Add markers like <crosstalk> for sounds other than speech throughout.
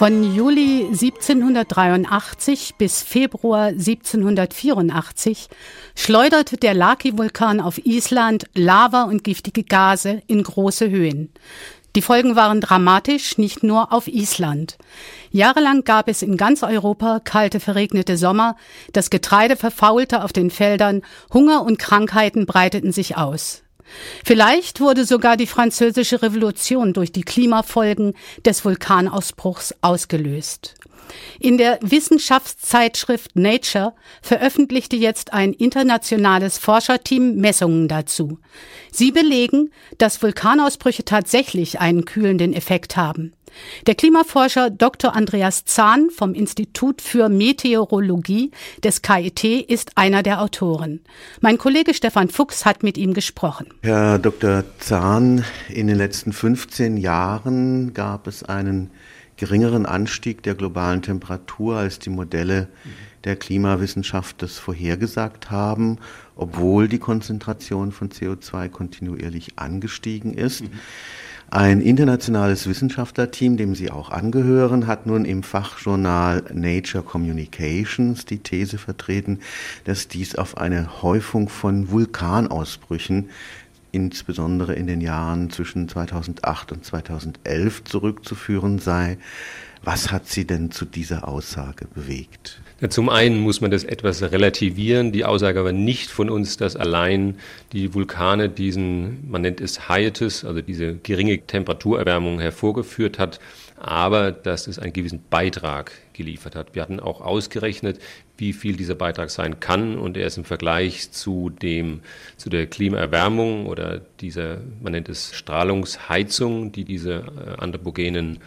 Von Juli 1783 bis Februar 1784 schleuderte der Laki-Vulkan auf Island Lava und giftige Gase in große Höhen. Die Folgen waren dramatisch, nicht nur auf Island. Jahrelang gab es in ganz Europa kalte, verregnete Sommer, das Getreide verfaulte auf den Feldern, Hunger und Krankheiten breiteten sich aus. Vielleicht wurde sogar die französische Revolution durch die Klimafolgen des Vulkanausbruchs ausgelöst. In der Wissenschaftszeitschrift Nature veröffentlichte jetzt ein internationales Forscherteam Messungen dazu. Sie belegen, dass Vulkanausbrüche tatsächlich einen kühlenden Effekt haben. Der Klimaforscher Dr. Andreas Zahn vom Institut für Meteorologie des KIT ist einer der Autoren. Mein Kollege Stefan Fuchs hat mit ihm gesprochen. Herr Dr. Zahn, in den letzten 15 Jahren gab es einen geringeren Anstieg der globalen Temperatur, als die Modelle der Klimawissenschaft das vorhergesagt haben, obwohl die Konzentration von CO2 kontinuierlich angestiegen ist. Mhm. Ein internationales Wissenschaftlerteam, dem Sie auch angehören, hat nun im Fachjournal Nature Communications die These vertreten, dass dies auf eine Häufung von Vulkanausbrüchen insbesondere in den Jahren zwischen 2008 und 2011 zurückzuführen sei. Was hat Sie denn zu dieser Aussage bewegt? Zum einen muss man das etwas relativieren. Die Aussage war nicht von uns, dass allein die Vulkane diesen, man nennt es Hiatus, also diese geringe Temperaturerwärmung hervorgeführt hat, aber dass es einen gewissen Beitrag geliefert hat. Wir hatten auch ausgerechnet, wie viel dieser Beitrag sein kann und er ist im Vergleich zu dem, zu der Klimaerwärmung oder dieser, man nennt es Strahlungsheizung, die diese äh, anthropogenen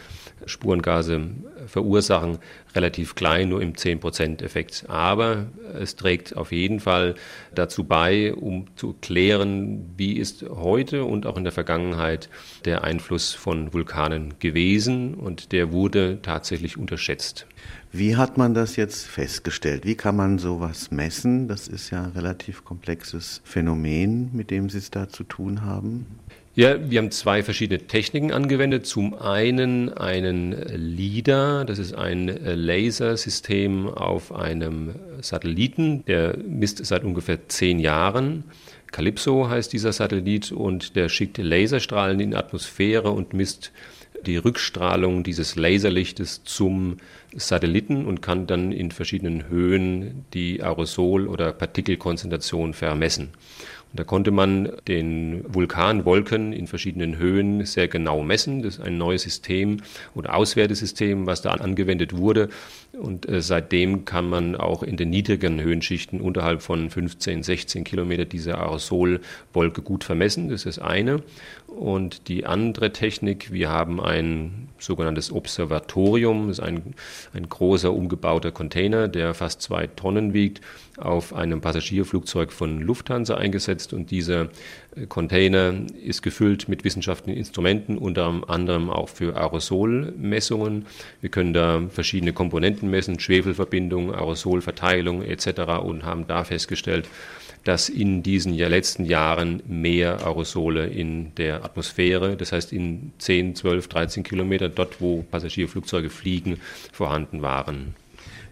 Spurengase verursachen, relativ klein, nur im 10%-Effekt. Aber es trägt auf jeden Fall dazu bei, um zu klären, wie ist heute und auch in der Vergangenheit der Einfluss von Vulkanen gewesen und der wurde tatsächlich unterschätzt. Wie hat man das jetzt festgestellt? Wie kann man sowas messen? Das ist ja ein relativ komplexes Phänomen, mit dem Sie es da zu tun haben. Ja, wir haben zwei verschiedene Techniken angewendet. Zum einen einen LIDAR, das ist ein Lasersystem auf einem Satelliten, der misst seit ungefähr zehn Jahren. Calypso heißt dieser Satellit und der schickt Laserstrahlen in die Atmosphäre und misst die Rückstrahlung dieses Laserlichtes zum Satelliten und kann dann in verschiedenen Höhen die Aerosol- oder Partikelkonzentration vermessen. Da konnte man den Vulkanwolken in verschiedenen Höhen sehr genau messen. Das ist ein neues System oder Auswertesystem, was da angewendet wurde. Und äh, seitdem kann man auch in den niedrigen Höhenschichten unterhalb von 15, 16 Kilometer diese Aerosolwolke gut vermessen. Das ist das eine. Und die andere Technik, wir haben ein sogenanntes Observatorium, das ist ein, ein großer umgebauter Container, der fast zwei Tonnen wiegt, auf einem Passagierflugzeug von Lufthansa eingesetzt und dieser äh, Container ist gefüllt mit wissenschaftlichen Instrumenten, unter anderem auch für Aerosolmessungen. Wir können da verschiedene Komponenten messen, Schwefelverbindung, Aerosolverteilung etc. und haben da festgestellt, dass in diesen letzten Jahren mehr Aerosole in der Atmosphäre, das heißt in 10, 12, 13 Kilometer dort, wo Passagierflugzeuge fliegen, vorhanden waren.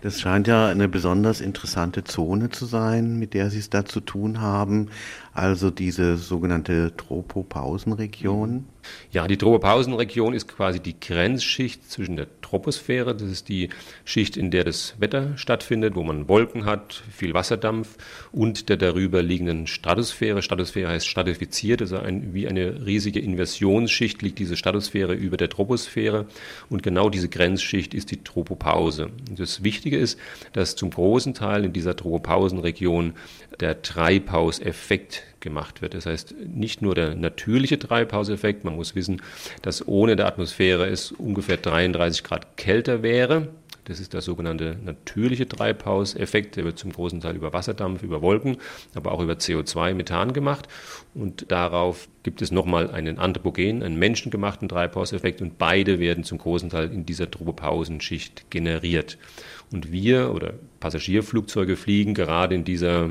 Das scheint ja eine besonders interessante Zone zu sein, mit der Sie es da zu tun haben. Also diese sogenannte Tropopausenregion. Ja, die Tropopausenregion ist quasi die Grenzschicht zwischen der Troposphäre, das ist die Schicht, in der das Wetter stattfindet, wo man Wolken hat, viel Wasserdampf und der darüber liegenden Stratosphäre. Stratosphäre heißt stratifiziert, also ein, wie eine riesige Inversionsschicht liegt diese Stratosphäre über der Troposphäre und genau diese Grenzschicht ist die Tropopause. Das Wichtige ist, dass zum großen Teil in dieser Tropopausenregion der Treibhauseffekt gemacht wird. Das heißt, nicht nur der natürliche Treibhauseffekt, man muss wissen, dass ohne der Atmosphäre es ungefähr 33 Grad kälter wäre. Das ist der sogenannte natürliche Treibhauseffekt. Der wird zum großen Teil über Wasserdampf, über Wolken, aber auch über CO2, Methan gemacht. Und darauf gibt es nochmal einen Anthropogen, einen menschengemachten Treibhauseffekt. Und beide werden zum großen Teil in dieser Tropopausenschicht generiert. Und wir oder Passagierflugzeuge fliegen gerade in dieser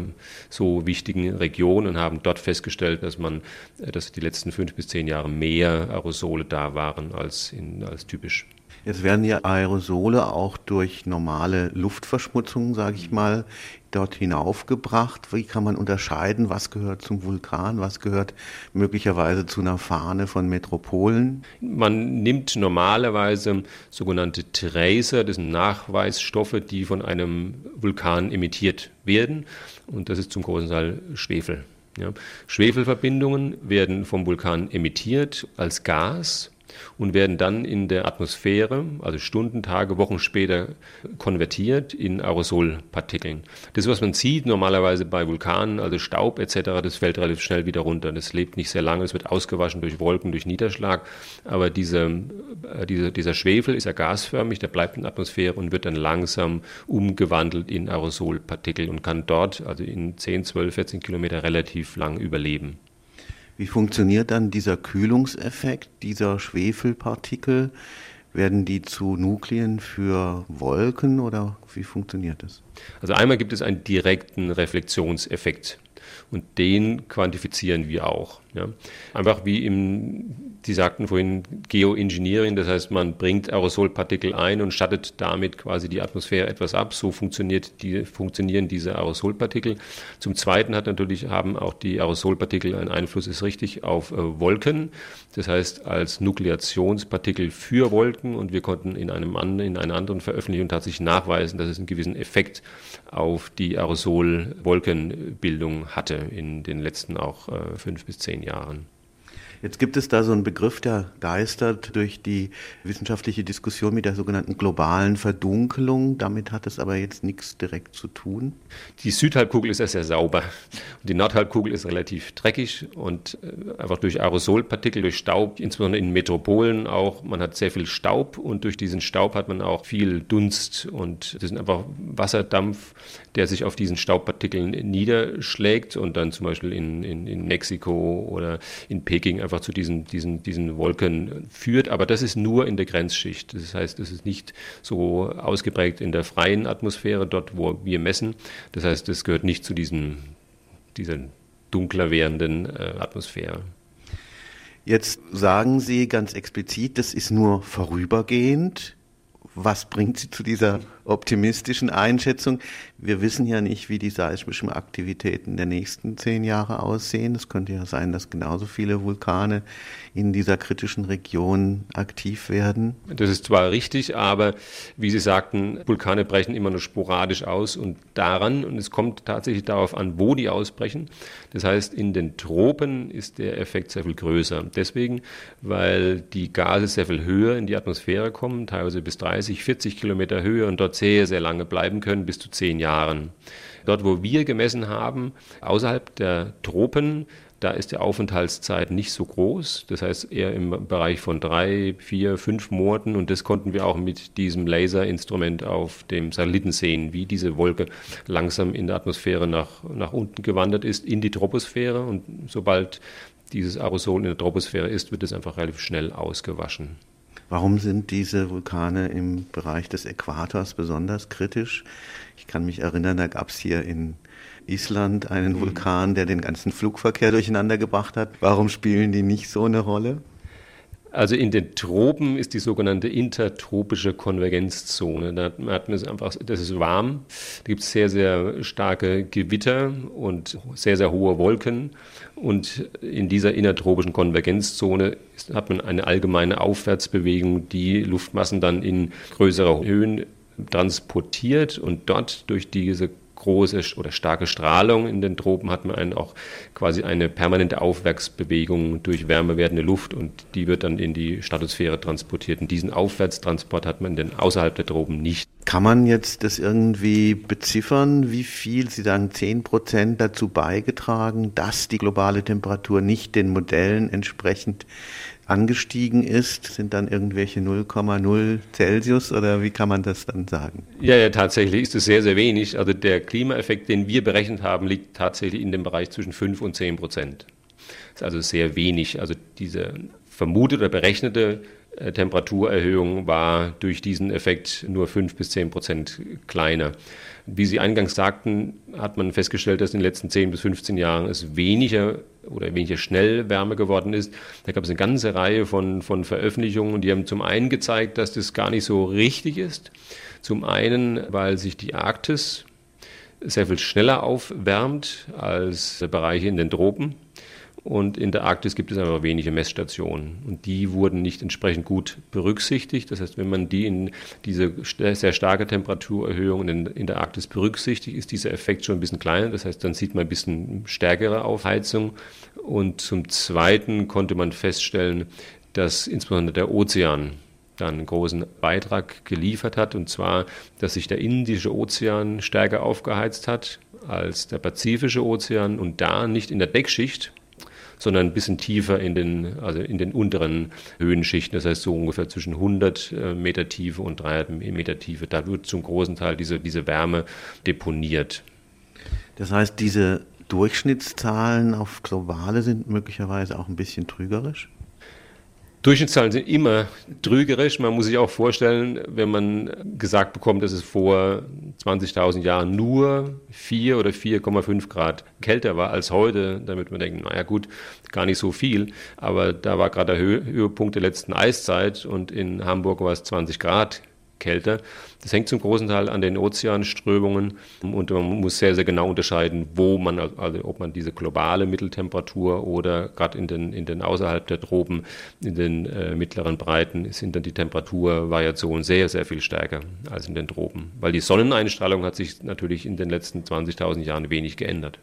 so wichtigen Region und haben dort festgestellt, dass man, dass die letzten fünf bis zehn Jahre mehr Aerosole da waren als, in, als typisch. Jetzt werden ja Aerosole auch durch normale Luftverschmutzung, sage ich mal, dort hinaufgebracht. Wie kann man unterscheiden, was gehört zum Vulkan, was gehört möglicherweise zu einer Fahne von Metropolen? Man nimmt normalerweise sogenannte Tracer, das sind Nachweisstoffe, die von einem Vulkan emittiert werden. Und das ist zum großen Teil Schwefel. Ja. Schwefelverbindungen werden vom Vulkan emittiert als Gas und werden dann in der Atmosphäre, also Stunden, Tage, Wochen später, konvertiert in Aerosolpartikeln. Das, was man sieht normalerweise bei Vulkanen, also Staub etc., das fällt relativ schnell wieder runter. Das lebt nicht sehr lange, es wird ausgewaschen durch Wolken, durch Niederschlag. Aber diese, äh, diese, dieser Schwefel ist ja gasförmig, der bleibt in der Atmosphäre und wird dann langsam umgewandelt in Aerosolpartikel und kann dort, also in 10, 12, 14 Kilometer, relativ lang überleben. Wie funktioniert dann dieser Kühlungseffekt dieser Schwefelpartikel? Werden die zu Nuklien für Wolken oder wie funktioniert das? Also einmal gibt es einen direkten Reflexionseffekt und den quantifizieren wir auch. Ja. Einfach wie im, Sie sagten vorhin Geoengineering, das heißt, man bringt Aerosolpartikel ein und schattet damit quasi die Atmosphäre etwas ab. So funktioniert die, funktionieren diese Aerosolpartikel. Zum Zweiten hat natürlich, haben auch die Aerosolpartikel einen Einfluss, ist richtig, auf äh, Wolken. Das heißt, als Nukleationspartikel für Wolken und wir konnten in, einem an, in einer anderen Veröffentlichung tatsächlich nachweisen, dass es einen gewissen Effekt auf die Aerosol-Wolkenbildung hatte in den letzten auch äh, fünf bis zehn Jahren. Jetzt gibt es da so einen Begriff, der geistert durch die wissenschaftliche Diskussion mit der sogenannten globalen Verdunkelung. Damit hat es aber jetzt nichts direkt zu tun. Die Südhalbkugel ist ja sehr sauber. Die Nordhalbkugel ist relativ dreckig und äh, einfach durch Aerosolpartikel, durch Staub, insbesondere in Metropolen auch. Man hat sehr viel Staub und durch diesen Staub hat man auch viel Dunst und das ist einfach Wasserdampf, der sich auf diesen Staubpartikeln niederschlägt und dann zum Beispiel in, in, in Mexiko oder in Peking einfach zu diesen, diesen, diesen Wolken führt. Aber das ist nur in der Grenzschicht. Das heißt, es ist nicht so ausgeprägt in der freien Atmosphäre, dort, wo wir messen. Das heißt, es gehört nicht zu diesen, dieser dunkler werdenden äh, Atmosphäre. Jetzt sagen Sie ganz explizit, das ist nur vorübergehend. Was bringt Sie zu dieser optimistischen Einschätzung? Wir wissen ja nicht, wie die seismischen Aktivitäten der nächsten zehn Jahre aussehen. Es könnte ja sein, dass genauso viele Vulkane in dieser kritischen Region aktiv werden. Das ist zwar richtig, aber wie Sie sagten, Vulkane brechen immer nur sporadisch aus und daran, und es kommt tatsächlich darauf an, wo die ausbrechen. Das heißt, in den Tropen ist der Effekt sehr viel größer. Deswegen, weil die Gase sehr viel höher in die Atmosphäre kommen, teilweise bis 30, 40 Kilometer Höhe und dort sehr, sehr lange bleiben können, bis zu zehn Jahren. Dort, wo wir gemessen haben, außerhalb der Tropen, da ist die Aufenthaltszeit nicht so groß. Das heißt eher im Bereich von drei, vier, fünf Monaten. Und das konnten wir auch mit diesem Laserinstrument auf dem Satelliten sehen, wie diese Wolke langsam in der Atmosphäre nach, nach unten gewandert ist, in die Troposphäre. Und sobald dieses Aerosol in der Troposphäre ist, wird es einfach relativ schnell ausgewaschen. Warum sind diese Vulkane im Bereich des Äquators besonders kritisch? Ich kann mich erinnern, da gab es hier in Island einen mhm. Vulkan, der den ganzen Flugverkehr durcheinander gebracht hat. Warum spielen die nicht so eine Rolle? Also in den Tropen ist die sogenannte intertropische Konvergenzzone. Da hat man es einfach, das ist warm, da gibt es sehr, sehr starke Gewitter und sehr, sehr hohe Wolken. Und in dieser innertropischen Konvergenzzone ist, hat man eine allgemeine Aufwärtsbewegung, die Luftmassen dann in größere Höhen transportiert und dort durch diese große oder starke Strahlung in den Tropen hat man einen auch quasi eine permanente Aufwärtsbewegung durch wärmer werdende Luft und die wird dann in die Stratosphäre transportiert. Und diesen Aufwärtstransport hat man denn außerhalb der Tropen nicht. Kann man jetzt das irgendwie beziffern, wie viel, Sie sagen 10 Prozent dazu beigetragen, dass die globale Temperatur nicht den Modellen entsprechend angestiegen ist, sind dann irgendwelche 0,0 Celsius oder wie kann man das dann sagen? Ja, ja, tatsächlich ist es sehr, sehr wenig. Also der Klimaeffekt, den wir berechnet haben, liegt tatsächlich in dem Bereich zwischen 5 und 10 Prozent. Das ist also sehr wenig. Also diese vermutete oder berechnete Temperaturerhöhung war durch diesen Effekt nur 5 bis 10 Prozent kleiner. Wie Sie eingangs sagten, hat man festgestellt, dass in den letzten 10 bis 15 Jahren es weniger oder weniger schnell wärmer geworden ist. Da gab es eine ganze Reihe von, von Veröffentlichungen, die haben zum einen gezeigt, dass das gar nicht so richtig ist. Zum einen, weil sich die Arktis sehr viel schneller aufwärmt als Bereiche in den Tropen. Und in der Arktis gibt es einfach wenige Messstationen. Und die wurden nicht entsprechend gut berücksichtigt. Das heißt, wenn man die in diese sehr starke Temperaturerhöhung in, der Arktis berücksichtigt, ist dieser Effekt schon ein bisschen kleiner. Das heißt, dann sieht man ein bisschen stärkere Aufheizung. Und zum Zweiten konnte man feststellen, dass insbesondere der Ozean dann einen großen Beitrag geliefert hat. Und zwar, dass sich der Indische Ozean stärker aufgeheizt hat als der Pazifische Ozean und da nicht in der Deckschicht, sondern ein bisschen tiefer in den, also in den unteren Höhenschichten, das heißt so ungefähr zwischen 100 äh, Meter Tiefe und 300 Meter Tiefe. Da wird zum großen Teil diese, diese Wärme deponiert. Das heißt, diese Durchschnittszahlen auf globale sind möglicherweise auch ein bisschen trügerisch? Durchschnittszahlen sind immer trügerisch. Man muss sich auch vorstellen, wenn man gesagt bekommt, dass es vor 20.000 Jahren nur 4 oder 4,5 Grad kälter war als heute, damit man denkt, naja gut, gar nicht so viel. Aber da war gerade der Höhepunkt der letzten Eiszeit und in Hamburg war es 20 Grad kälter. Das hängt zum großen Teil an den Ozeanströmungen und man muss sehr, sehr genau unterscheiden, wo man, also ob man diese globale Mitteltemperatur oder gerade in den, in den außerhalb der Tropen, in den äh, mittleren Breiten sind dann die Temperaturvariationen sehr, sehr viel stärker als in den Tropen, weil die Sonneneinstrahlung hat sich natürlich in den letzten 20.000 Jahren wenig geändert.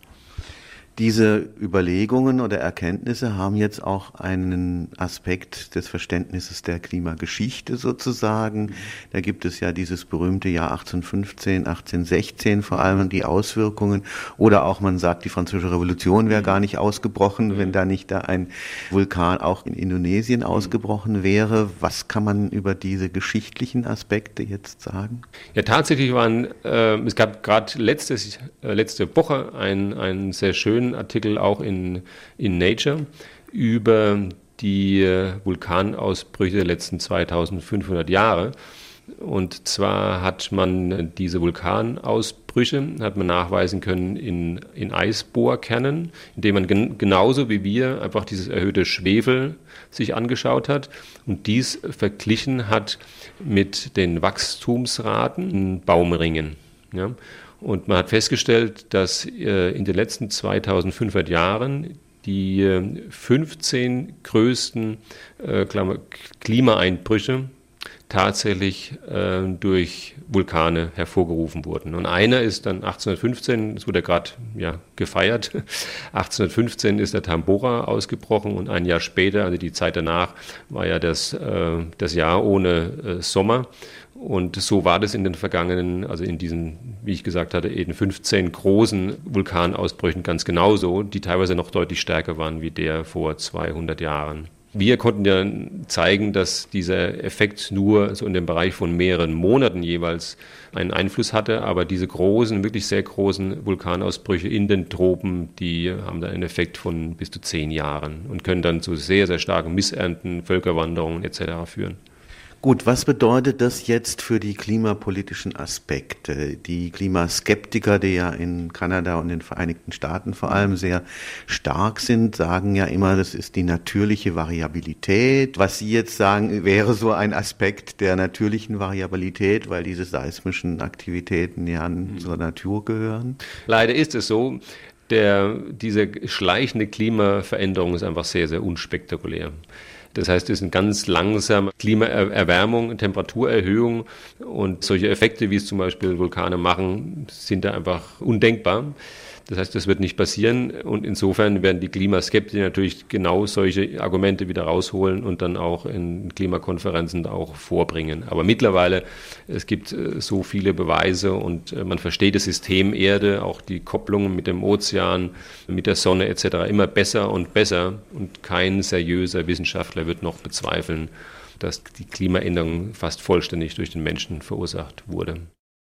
Diese Überlegungen oder Erkenntnisse haben jetzt auch einen Aspekt des Verständnisses der Klimageschichte sozusagen. Da gibt es ja dieses berühmte Jahr 1815, 1816 vor allem die Auswirkungen. Oder auch man sagt, die französische Revolution wäre gar nicht ausgebrochen, wenn da nicht da ein Vulkan auch in Indonesien ausgebrochen wäre. Was kann man über diese geschichtlichen Aspekte jetzt sagen? Ja, tatsächlich waren, äh, es gab gerade äh, letzte Woche ein, ein sehr schönen schönen Artikel auch in, in Nature über die äh, Vulkanausbrüche der letzten 2500 Jahre. Und zwar hat man diese Vulkanausbrüche hat man nachweisen können in, in Eisbohrkernen, indem man gen, genauso wie wir einfach dieses erhöhte Schwefel sich angeschaut hat und dies verglichen hat mit den Wachstumsraten in Baumringen. Ja. Und man hat festgestellt, dass äh, in den letzten 2500 Jahren die 15 äh, größten äh, Klimaeinbrüche tatsächlich durch Vulkane hervorgerufen wurden. Und einer ist dann 1815, das wurde gerade ja, gefeiert, <laughs> 1815 ist der Tambora ausgebrochen und ein Jahr später, also die Zeit danach, war ja das, das Jahr ohne Sommer. Und so war das in den vergangenen, also in diesen, wie ich gesagt hatte, eben 15 großen Vulkanausbrüchen ganz genauso, die teilweise noch deutlich stärker waren wie der vor 200 Jahren. Wir konnten ja zeigen, dass dieser Effekt nur so in dem Bereich von mehreren Monaten jeweils einen Einfluss hatte, aber diese großen, wirklich sehr großen Vulkanausbrüche in den Tropen, die haben da einen Effekt von bis zu zehn Jahren und können dann zu sehr, sehr starken Missernten, Völkerwanderungen etc. führen. Gut, was bedeutet das jetzt für die klimapolitischen Aspekte? Die Klimaskeptiker, die ja in Kanada und den Vereinigten Staaten vor allem sehr stark sind, sagen ja immer, das ist die natürliche Variabilität. Was Sie jetzt sagen, wäre so ein Aspekt der natürlichen Variabilität, weil diese seismischen Aktivitäten ja mhm. zur Natur gehören? Leider ist es so. Der, diese schleichende Klimaveränderung ist einfach sehr, sehr unspektakulär. Das heißt, es sind ganz langsam Klimaerwärmung, Temperaturerhöhung und solche Effekte, wie es zum Beispiel Vulkane machen, sind da einfach undenkbar. Das heißt, das wird nicht passieren und insofern werden die Klimaskeptiker natürlich genau solche Argumente wieder rausholen und dann auch in Klimakonferenzen auch vorbringen. Aber mittlerweile, es gibt äh, so viele Beweise und äh, man versteht das System Erde, auch die Kopplungen mit dem Ozean, mit der Sonne etc. immer besser und besser und kein seriöser Wissenschaftler wird noch bezweifeln, dass die Klimaänderung fast vollständig durch den Menschen verursacht wurde.